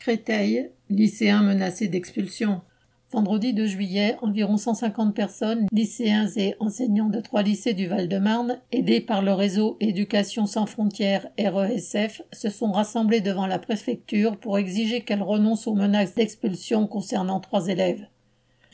Créteil, lycéens menacés d'expulsion. Vendredi 2 juillet, environ 150 personnes, lycéens et enseignants de trois lycées du Val-de-Marne, aidés par le réseau Éducation sans frontières RESF, se sont rassemblés devant la préfecture pour exiger qu'elle renonce aux menaces d'expulsion concernant trois élèves.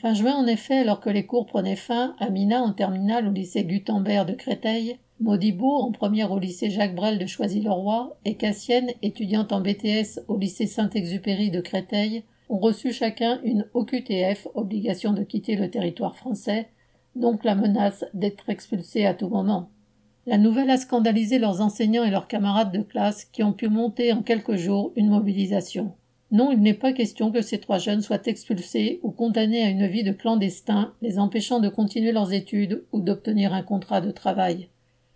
Fin juin, en effet, alors que les cours prenaient fin, Amina en terminale au lycée Gutenberg de Créteil, Modibo, en première au lycée Jacques Brel de Choisy-le-Roi, et Cassienne, étudiante en BTS au lycée Saint-Exupéry de Créteil, ont reçu chacun une OQTF, obligation de quitter le territoire français, donc la menace d'être expulsés à tout moment. La nouvelle a scandalisé leurs enseignants et leurs camarades de classe qui ont pu monter en quelques jours une mobilisation. Non, il n'est pas question que ces trois jeunes soient expulsés ou condamnés à une vie de clandestin, les empêchant de continuer leurs études ou d'obtenir un contrat de travail.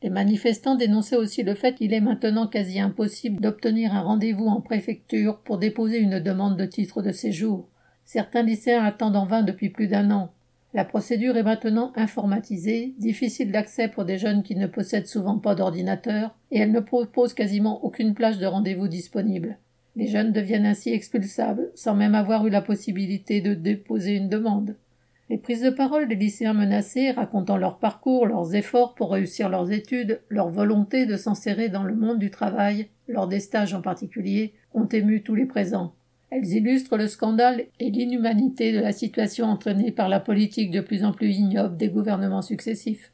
Les manifestants dénonçaient aussi le fait qu'il est maintenant quasi impossible d'obtenir un rendez-vous en préfecture pour déposer une demande de titre de séjour. Certains lycéens attendent en vain depuis plus d'un an. La procédure est maintenant informatisée, difficile d'accès pour des jeunes qui ne possèdent souvent pas d'ordinateur, et elle ne propose quasiment aucune plage de rendez-vous disponible. Les jeunes deviennent ainsi expulsables, sans même avoir eu la possibilité de déposer une demande. Les prises de parole des lycéens menacés, racontant leur parcours, leurs efforts pour réussir leurs études, leur volonté de s'insérer dans le monde du travail, lors des stages en particulier, ont ému tous les présents. Elles illustrent le scandale et l'inhumanité de la situation entraînée par la politique de plus en plus ignoble des gouvernements successifs.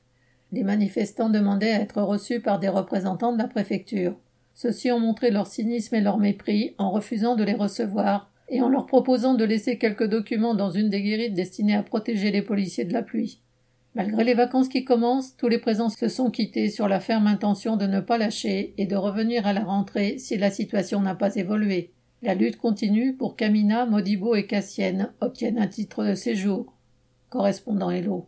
Les manifestants demandaient à être reçus par des représentants de la préfecture. Ceux-ci ont montré leur cynisme et leur mépris en refusant de les recevoir, et en leur proposant de laisser quelques documents dans une des guérites destinées à protéger les policiers de la pluie. Malgré les vacances qui commencent, tous les présents se sont quittés sur la ferme intention de ne pas lâcher et de revenir à la rentrée si la situation n'a pas évolué. La lutte continue pour qu'Amina, Modibo et Cassienne obtiennent un titre de séjour. Correspondant Hello.